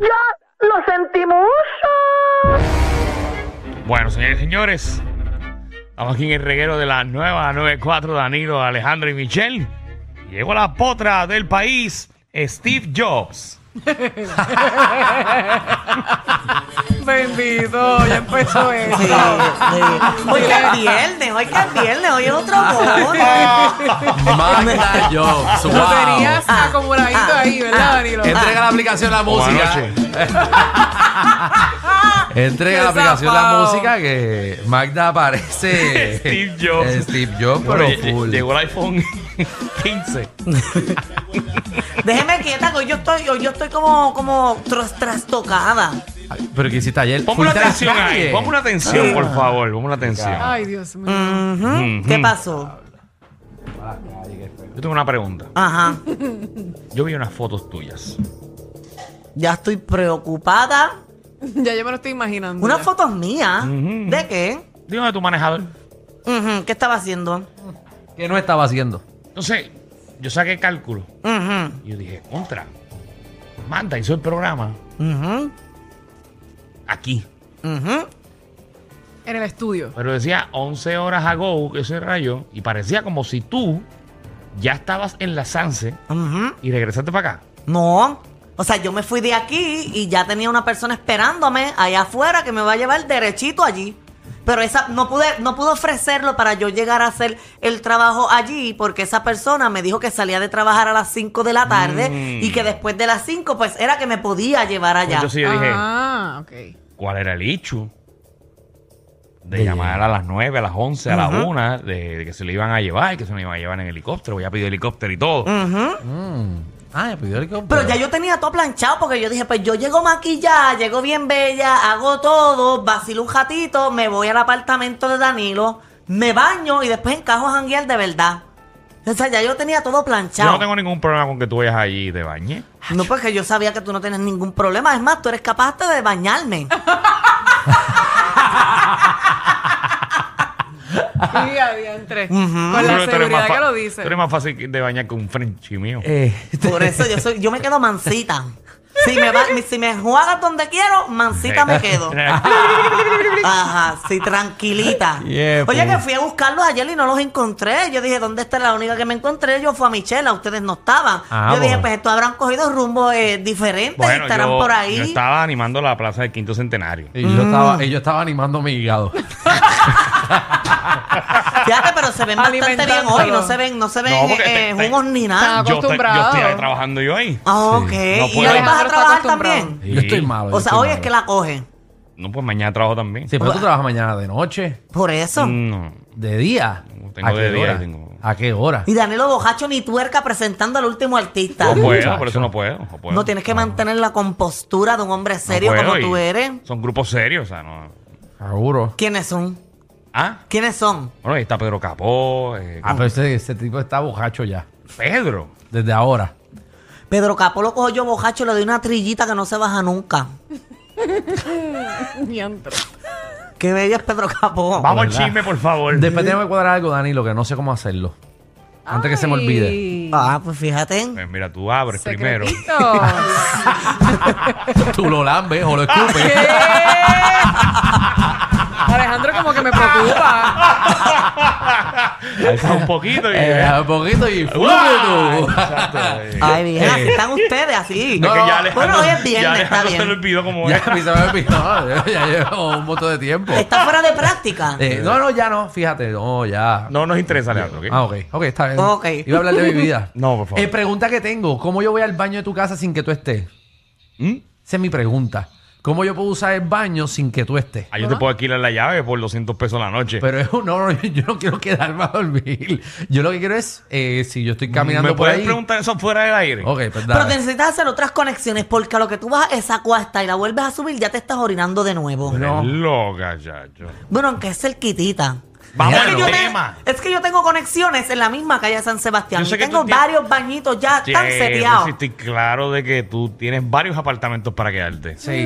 ¡Ya lo sentimos! Bueno, señores y señores, estamos aquí en el reguero de la nueva 94, Danilo, Alejandro y Michelle. Llegó la potra del país, Steve Jobs. Bendito, ya empezó eso. Sí, sí. Hoy que es viernes, hoy que es viernes, hoy es otro mono. Magda Jobs. Lo Wow. tenías Ah, acumuladito ah, ahí, ¿verdad, Danilo? Entrega la aplicación la música. Entrega la aplicación la música que Magda aparece. Steve Jobs. Steve Jobs, pero full. llegó el iPhone 15. Déjeme quieta, que hoy yo estoy, hoy yo estoy como, como tras- trastocada. Ay, Pero que hiciste ayer. Ponme una Fuiste a la atención ahí, ponme una atención, por favor, ponme una atención. Ay, Dios mío. Ujú. ¿Qué pasó? Yo tengo una pregunta. Ajá. Yo vi unas fotos tuyas. Ya estoy preocupada. Ya yo me lo estoy imaginando. Unas ya. fotos mías. Ujú. ¿De qué? Dígame tu manejador. Ujú, ¿Qué estaba haciendo? ¿Qué no estaba haciendo? Entonces, yo saqué cálculo. Ujú, Y yo dije, contra. Manda, hizo el programa ujú, aquí. ujú. En el estudio. Pero decía 11 horas ago, ese rayo, y parecía como si tú ya estabas en la Sanse y regresaste para acá. No. O sea, yo me fui de aquí y ya tenía una persona esperándome allá afuera que me va a llevar derechito allí. Pero esa no pude, no pude ofrecerlo para yo llegar a hacer el trabajo allí porque esa persona me dijo que salía de trabajar a las 5 de la tarde Mm. y que después de las 5 pues era que me podía llevar allá. Entonces yo dije, Ah, ok. ¿cuál era el hecho? De llamar a las 9, a las 11, a la 1, de, de que se le iban a llevar, que se me iban a llevar en helicóptero. Voy a pedir helicóptero y todo. Ujú. Mm. Ah, me pidió helicóptero. Pero ya yo tenía todo planchado porque yo dije, pues yo llego maquillada, llego bien bella, hago todo, vacilo un ratito, me voy al apartamento de Danilo, me baño y después encajo a janguear de verdad. O sea, ya yo tenía todo Yo planchado. no tengo ningún problema con que tú vayas allí y te bañes. No, porque yo sabía que tú no tienes ningún problema. Es más, tú eres capaz hasta de bañarme. Sí, adiantre. Con Pero la tú eres seguridad fa- que lo Tú dice. eres más fácil de bañar que un Frenchy mío. Eh, Por eso yo soy, yo me quedo mansita. Si me, va, si me juegas donde quiero, mansita me quedo. Ajá, sí, tranquilita. Yeah, Oye, pues. que fui a buscarlos ayer y no los encontré. Yo dije, ¿dónde está la única que me encontré? Yo fue a Michela, ustedes no estaban. Ah, yo dije, bueno. pues estos habrán cogido rumbo eh, diferentes, Bueno, estarán yo, por ahí. yo estaba animando la plaza del quinto centenario. y yo, estaba, y yo estaba animando mi hígado. Fíjate, pero se ven bastante bien hoy, no se ven, no se ven No, porque eh, te- te- jugos ni nada. Yo estoy, yo acostumbrado. estoy ahí trabajando yo ahí. Ah, ok. No ¿Y puedo. hoy vas a Alejandro está trabajar acostumbrado. también? Sí. Yo estoy malo. yo O sea, estoy hoy es malo. que la coge. No, pues mañana trabajo también. Sí, pero tú trabajas mañana de noche, Por eso. No. de día. Tengo ¿A de qué día y hora? tengo- ¿A qué hora? Y Danilo Bojacho ni tuerca presentando al último artista. No puedo, por eso no puedo. No, puedo. No tienes que mantener la compostura de un hombre No serio puedo como y tú eres. Son grupos serios, o sea, no. Seguro. ¿Quiénes son? Ah, ¿Quiénes son? bueno, ahí está Pedro Capó, eh, Ah, pero ese, ese tipo está bojacho ya. Pedro. Desde ahora. Pedro Capó lo cojo yo bojacho, le doy una trillita que no se baja nunca. Diantre. Qué bello es Pedro Capó. Vamos al ¿verdad? chisme, por favor. Después tengo que cuadrar algo, Danilo, que no sé cómo hacerlo. Antes que se me olvide. Ah, pues fíjate. Pues mira, tú abres primero. Tú lo lambes o lo escupes. Alejandro como que me preocupa. Alza un poquito y. Eh, un poquito y. ¡Fútbol! Exacto, eh. Ay, bien, así están ustedes, así. No, ya no, Alejandro- bueno, hoy es ya viernes, está Alejandro se bien. le olvidó cómo Ya a mí se me olvidó. Ya llevo un montón de tiempo. Está fuera de práctica. Eh, no, no, ya no. Fíjate, no, ya. No nos interesa, Leandro, ¿ok? Ah, ok. Ok, está bien. Ok. Iba a hablar de mi vida. No, por favor. Eh, pregunta que tengo. ¿Cómo yo voy al baño de tu casa sin que tú estés? ¿Mm? Esa es mi pregunta. ¿Cómo yo puedo usar el baño sin que tú estés? Ah, yo te puedo alquilar la llave por 200 pesos la noche. Pero es un- no, no, yo no quiero quedarme a dormir. Yo lo que quiero es, eh, si yo estoy caminando ¿Me por puedes ahí. preguntar eso fuera del aire? Ok, pues Pero dale. necesitas hacer otras conexiones porque a lo que tú vas a esa cuesta y la vuelves a subir ya te estás orinando de nuevo. No. Loca, chacho. Bueno, aunque es cerquitita. Vamos es, al que yo tema. te- es que yo tengo conexiones en la misma calle San Sebastián. Yo sé Y que tengo tú tienes- varios bañitos ya tan sí, seteados. estoy claro de que tú tienes varios apartamentos para quedarte. Sí.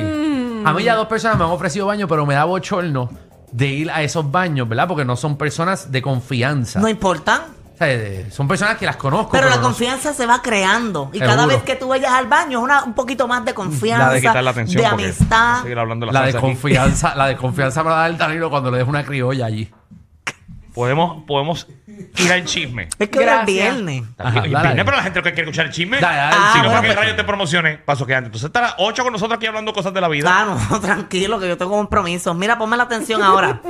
A mí ya dos personas me han ofrecido baño, pero me da bochorno de ir a esos baños, ¿verdad? Porque no son personas de confianza. No importa. O sea, eh, son personas que las conozco. Pero la no- confianza se va creando. Y cada Seguro. vez que tú vayas al baño es una, un poquito más de confianza, La de quitar la atención. de porque amistad. seguir hablando de la, La salsa aquí. desconfianza, la desconfianza me va a dar Danilo cuando le dejo una criolla allí. Podemos, podemos ir al chisme. Es que hoy es viernes. Ajá, dale. viene, pero la gente lo que quiere escuchar el chisme. Dale, dale, Ah, si no, bueno, para que el pues- radio te promocione, paso que antes. Entonces está a las 8 con nosotros aquí hablando cosas de la vida. Ah, no, tranquilo, que yo tengo compromisos. Mira, ponme la atención ahora.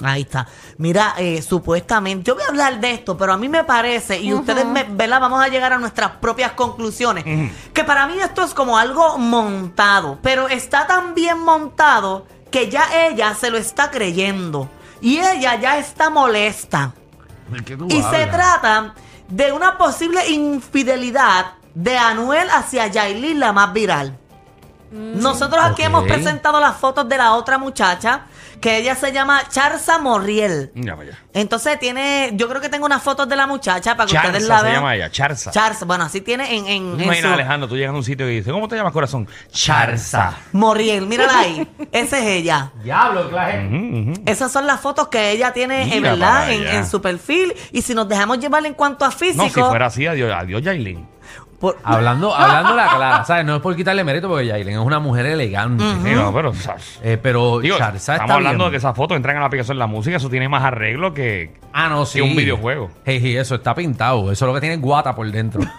Ahí está. Mira, eh, supuestamente, yo voy a hablar de esto, pero a mí me parece, y ustedes, me, ¿verdad? Vamos a llegar a nuestras propias conclusiones, que para mí esto es como algo montado, pero está tan bien montado que ya ella se lo está creyendo. Y ella ya está molesta. ¿De qué tú Y se trata de una posible infidelidad de Anuel hacia Yailin, la más viral. Nosotros aquí hemos presentado las fotos de la otra muchacha, que ella se llama Charza Morriel. Ya, vaya. Entonces tiene, yo creo que tengo unas fotos de la muchacha para que ustedes Charza la se vean. llama ella, Charza. Charza, bueno, así tiene en, en, ¿Tú te en imaginas, su- Alejandro, tú llegas a un sitio y dices, ¿cómo te llamas, corazón? Charza. Morriel, mírala ahí. Esa es ella. Diablo, clase. Ujú, ujú. Esas son las fotos que ella tiene, en verdad, para en, allá. en su perfil. Y si nos dejamos llevar en cuanto a físico. No, si fuera así, adiós, adiós Yailin. Por- Hablando, hablando la clara, ¿sabes? No es por quitarle mérito porque Yailin es una mujer elegante. Sí, no, pero, o sea, Eh, pero digo, Charza estamos está hablando bien. de que esas fotos entran a la aplicación de la música, eso tiene más arreglo que... Ah, no, sí. un videojuego. Hey, hey, eso está pintado. Eso es lo que tiene guata por dentro.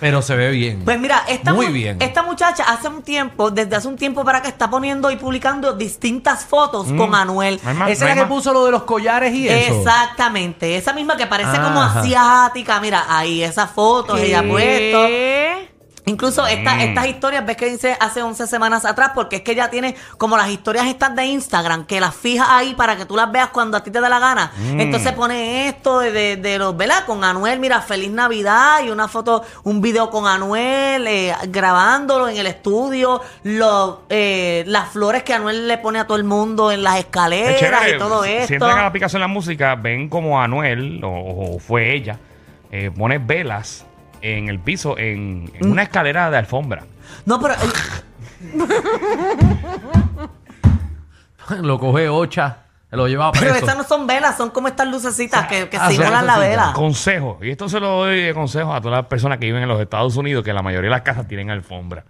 Pero se ve bien. Pues mira, esta, Muy mu- bien. esta muchacha hace un tiempo, desde hace un tiempo para que está poniendo y publicando distintas fotos con Anuel. No hay más, Esa no es hay la que más. puso lo de los collares y eso. Exactamente, esa misma que parece como Ajá. asiática. Mira, ahí esas fotos ella ha puesto. ¿Qué? Incluso esta- Mm. estas historias, ves que dice hace 11 semanas atrás, porque es que ella tiene como las historias estas de Instagram, que las fija ahí para que tú las veas cuando a ti te dé la gana. Mm. Entonces pone esto de, de, de los, ¿verdad? Con Anuel, mira, feliz Navidad y una foto, un video con Anuel, eh, grabándolo en el estudio, los, eh, las flores que Anuel le pone a todo el mundo en las Es escaleras chévere. y todo esto. entran a la aplicación de la música, ven como Anuel, o, o fue ella, eh, pone velas en el piso, en, en Mm. una escalera de alfombra. No, pero... lo coge Ocha, lo lleva pero preso. esas no son velas, son como estas lucecitas que, que Ah, son simulan la lucecitas. vela. Consejo, y esto se lo doy de consejo a todas las personas que viven en los Estados Unidos, que la mayoría de las casas tienen alfombra.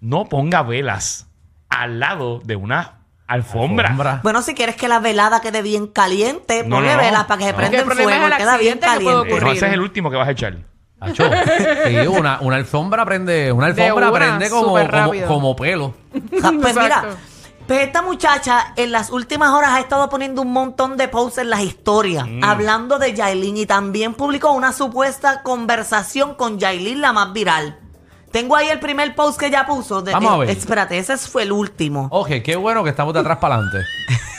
No ponga velas al lado de una alfombra. Alfombra. Bueno, si quieres que la velada quede bien caliente, No, ponle no, no. velas para que se No. prenda El en problema fuego es y el queda bien accidente que puede caliente. Eh, no, ese es el último que vas a echar. Acho, sí, una, una alfombra prende, una alfombra una, prende como, súper como, rápido. como pelo. Ja, Pues mira, Exacto. pues esta muchacha en las últimas horas ha estado poniendo un montón de posts en las historias, Mm. hablando de Yailin y también publicó una supuesta conversación con Yailin, la más viral. Tengo ahí el primer post que ella puso. de- Vamos a ver. espérate, ese fue el último. Ok, qué bueno que estamos de atrás para adelante.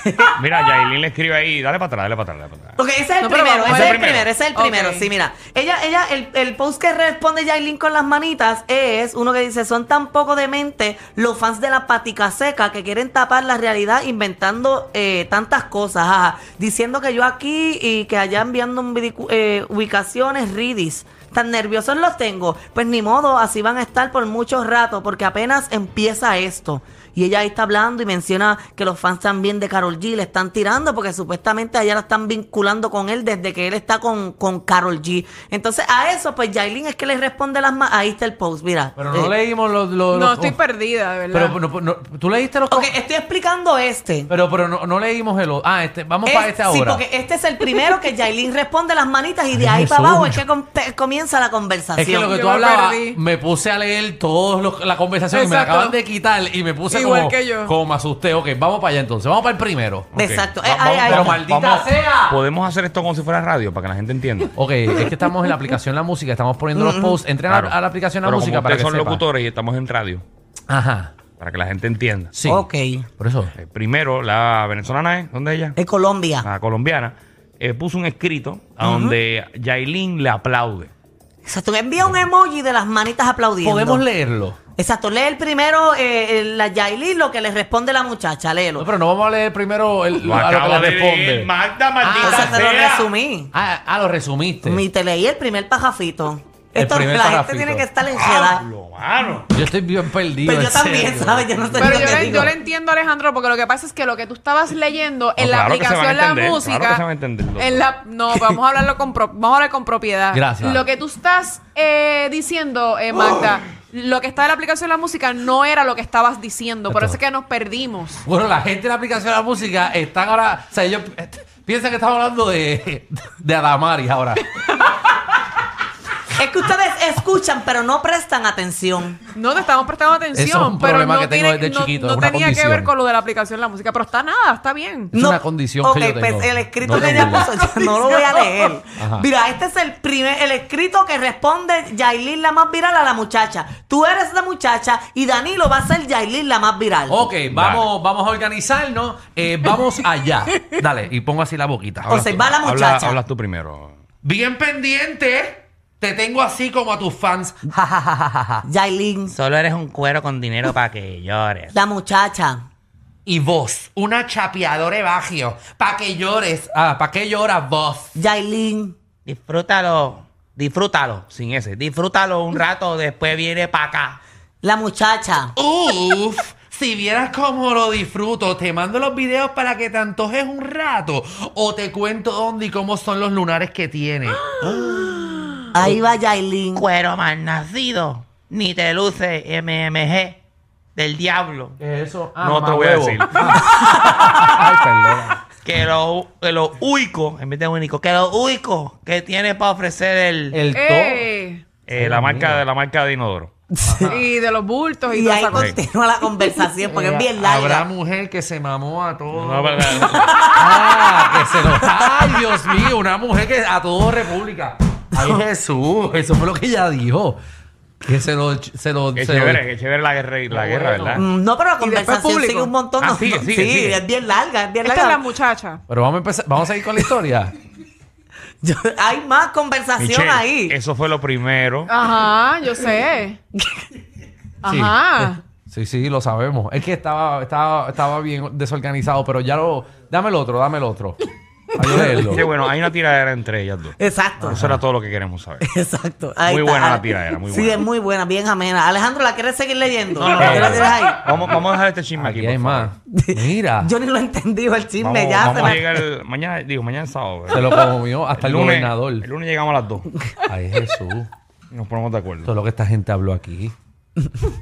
Mira, Yailin le escribe ahí, dale para atrás, dale para atrás, dale para atrás. Ok, ese es el No, pero primero, vamos ese a es ver. el primero, ese es el Ok. primero. Sí, mira. Ella, ella, el, el post que responde Yailin con las manitas es uno que dice, son tan poco demente los fans de la patica seca que quieren tapar la realidad inventando eh, tantas cosas, ajá. diciendo que yo aquí y que allá enviando un vidicu- eh, ubicaciones ridis. Tan nerviosos los tengo. Pues ni modo, así van a estar por mucho rato, porque apenas empieza esto. Y ella ahí está hablando y menciona que los fans también de Carol G le están tirando porque supuestamente a ella la están vinculando con él desde que él está con, con Carol G. Entonces a eso, pues Yailin es que le responde las más. Ahí está el post, mira. Pero no Eh, leímos los... los- No, los- estoy oh, perdida, de verdad. Pero no, no, tú leíste los... Ok, estoy explicando este. Pero, pero no, no leímos el... o- Ah, este, vamos Es- para este Sí, ahora. porque este es el primero que Yailin responde las manitas y de ahí para abajo es que com- te- comienza la conversación. Es que lo que Yo tú me hablabas, perdí. me puse a leer toda la conversación y me la acaban de quitar y me puse Igual como, que yo. como me asusté. Ok, vamos para allá entonces. Vamos para el primero. Ok. Exacto. Va- Eh, vamos- pero maldita sea. Podemos hacer esto como si fuera radio para que la gente entienda. Ok, es que estamos en la aplicación La Música, estamos poniendo los posts. Entren a- Claro. a, la aplicación La Pero Música como para ustedes que son sepa. locutores y estamos en radio, Ajá, para que la gente entienda. sí. Ok. Por eso. Eh, primero, la venezolana es, ¿dónde es ella? En Colombia. La colombiana, eh, puso un escrito a donde Yailin le aplaude. Exacto. Envía un emoji de las manitas aplaudiendo. Podemos leerlo. Exacto, lee el primero, eh, la Yailin, lo que le responde la muchacha, léelo. No, pero no vamos a leer primero el, Lo a lo que acaba le de responde. Magda, maldita o sea, te lo sea. resumí. Ah, ah, lo resumiste. Mi te leí el primer pajafito. Esto, la gente tiene que estar. Pablo, mano. Yo estoy bien perdido. Pero yo también. ¿sabes? Yo no sé Pero yo que le, digo. yo le entiendo, Alejandro, porque lo que pasa es que lo que tú estabas leyendo en No, la claro que se van a aplicación La Música. claro que se van a entender, doctor. en la, no, vamos a hablarlo con pro- vamos a hablar con propiedad. Gracias. Lo que tú estás eh, diciendo, eh, Magda, lo que está en la aplicación La Música no era lo que estabas diciendo. Por eso es que nos perdimos. Bueno, la gente en la aplicación de la música están ahora. O sea, ellos piensan que estamos hablando de, de Adamaris ahora. Es que ustedes escuchan, pero no prestan atención. No te estamos prestando atención. Eso es un pero problema no que tengo tiene- desde no- chiquito, No, es una tenía que condición. ver con lo de la aplicación La Música, pero está nada, está bien. Es una condición ok, que yo tengo. pues el escrito No que ella puso, yo no lo voy a leer. Ajá. Mira, este es el primer, el escrito que responde Yailin la más viral a la muchacha. Tú eres la muchacha y Danilo va a ser Yailin la más viral. Ok, vamos, vamos a organizarnos. eh, vamos allá. Dale, y pongo así la boquita. O sea, va la Habla- muchacha. hablas tú primero. Bien pendiente. Te tengo así como a tus fans. Yailin, Solo eres un cuero con dinero para que llores. la muchacha. Y vos, una chapeadora de bagio. Pa' que llores. Ah, ¿pa' qué lloras vos? Yailin. Disfrútalo. Disfrútalo. Sin ese. Disfrútalo un rato. Después viene para acá. La muchacha. Uf, si vieras cómo lo disfruto, te mando los videos para que te antojes un rato. O te cuento dónde y cómo son los lunares que tiene. Ahí va Yailin. Cuero mal nacido. Ni te luce MMG del diablo. ¿Qué es eso? No te voy a decir. Ay, perdón. Que lo, que lo único, en vez de único, que lo único que tiene para ofrecer el, El to. Eh, eh, la marca de la marca de inodoro. y de los bultos y, Y ahí continúa la conversación porque es bien Eh, Habrá larga. mujer que se mamó a todo. No, Ah, que se lo. Ay, Dios mío, una mujer que a todo República. Ay, Jesús, eso fue lo que ella dijo. Que se lo. Se lo Qué se lo- chévere, qué chévere la guerra, la guerra bueno. ¿verdad? Mm, No, pero la conversación sigue un montón. Ah, sigue, sigue, sí, sigue. es bien larga, es bien Esta es la larga. muchacha. Pero vamos a empezar, vamos a ir con la historia. Yo- hay más conversación Michelle, ahí. Eso fue lo primero. Ajá, yo sé. Ajá. Sí, sí, lo sabemos. Es que estaba, estaba, estaba bien desorganizado, pero ya lo. Dame el otro, dame el otro. Leerlo. Qué bueno, hay una tiradera entre ellas dos. Exacto. Eso era todo lo que queremos saber. Exacto. Ahí Muy está. buena la tiradera, muy Sí, buena. es muy buena, bien amena. Alejandro, ¿la quieres seguir leyendo? No, no, ¿La no, ahí? Vamos, vamos a dejar este chisme aquí. Aquí hay por más. favor. Mira. Yo ni lo he entendido el chisme, Vamos, ya vamos se a llegar el- mañana, digo, mañana es sábado. ¿verdad? Se lo comió hasta el, lunes, gobernador. el lunes llegamos a las 2 Ay, Jesús. y nos ponemos de Todo acuerdo. lo que esta gente habló aquí.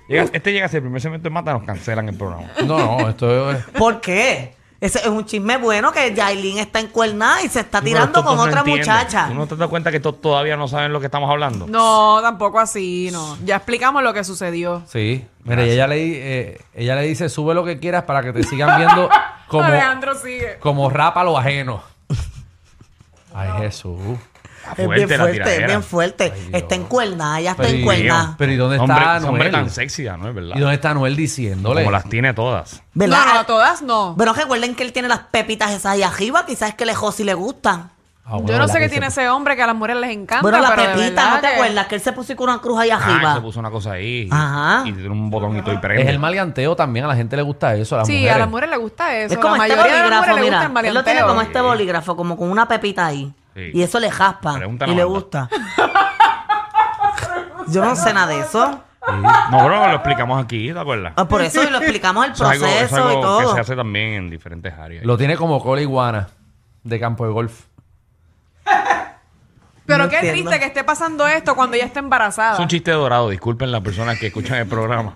Llega- este llega a ser el primer segmento de mata, nos cancelan el programa. No, no, esto es. ¿Por qué? Ese es un chisme bueno que Yailin está encuernada y se está tirando con otra muchacha. ¿Tú no te das cuenta que todavía no saben lo que estamos hablando? No, tampoco así, no. Ya explicamos lo que sucedió. Sí. Mira, y ella le, eh, ella le dice: sube lo que quieras para que te sigan viendo como, Alejandro sigue. como rapa lo ajeno. Ay, Jesús. Es bien fuerte, es bien fuerte. Ay, está encuernada, ella está Pero, y- encuernada. pero ¿y dónde Hombre, está hombre Anuel? tan sexy, ¿no es verdad? ¿Y dónde está Anuel diciéndole? Como las tiene todas. ¿Verdad? No, no, todas no. Pero recuerden que él tiene las pepitas esas ahí arriba, quizás es que lejos si le gustan. Ah, bueno, Yo no ¿verdad sé qué tiene se- ese hombre que a las mujeres les encanta. bueno, la pero pepita, ¿no te que- acuerdas? Que él se puso con una cruz ahí Ah, arriba. se puso una cosa ahí. Ajá. Y tiene un botonito y prende. Es el maleanteo también, a la gente le gusta eso, a las Sí, mujeres. a las mujeres les gusta eso. es como la este mayoría de las bolígrafo, mira. Él lo tiene como este bolígrafo, como con una pepita ahí. Sí. Y eso le jaspa. Pregúntale Y a le gusta. Yo no sé nada de eso. No, pero lo explicamos aquí, ¿te acuerdas? Ah, Por eso y lo explicamos el Eso es algo, proceso eso es algo y todo. que se hace también en diferentes áreas. Lo tiene como cola iguana de campo de golf. Pero No qué entiendo. triste que esté pasando esto cuando ella está embarazada. Es un chiste dorado, disculpen las personas que escuchan el programa.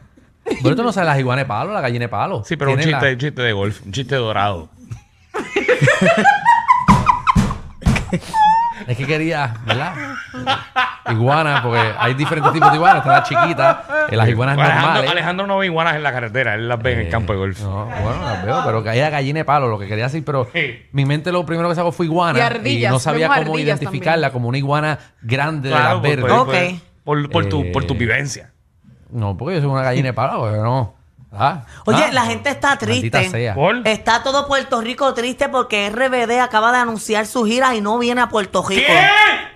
Bueno, tú no sabes las iguanas de palo, la gallina de palo. Sí, pero un Tienen chiste, la- un chiste de golf, un chiste dorado. Es que quería, ¿verdad? Iguana, porque hay diferentes tipos de iguanas. Están las chiquitas, eh, las iguanas Alejandro, normales. Alejandro no ve iguanas en la carretera, él las ve en el Eh, campo de golf. No, bueno, las veo, pero que haya gallina de palo, lo que quería decir, pero Sí. mi mente lo primero que sacó fue iguana. Y ardillas, no sabía vemos cómo ardillas identificarla también. como una iguana grande de Claro, las pues, verdes. pues, Ok. pues, por, por tu, Eh, por tu vivencia. No, porque yo soy una gallina de palo, porque no. Ah, Oye, ah, la gente está triste. Está todo Puerto Rico triste porque RBD acaba de anunciar su gira y no viene a Puerto Rico. ¿Qué?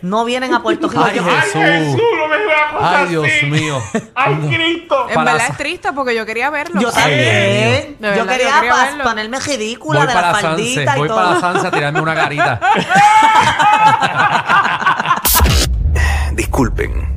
No vienen a Puerto Rico. Ay, Yo- Jesús. no me Ay, Dios así. mío. ¡Ay, Cristo! En para verdad es triste porque yo quería verlo. Yo también. Yo quería, yo quería pas- verlo. ponerme ridícula Voy de la Sanse, faldita y voy todo. para la Sanse a tirarme una garita. Disculpen,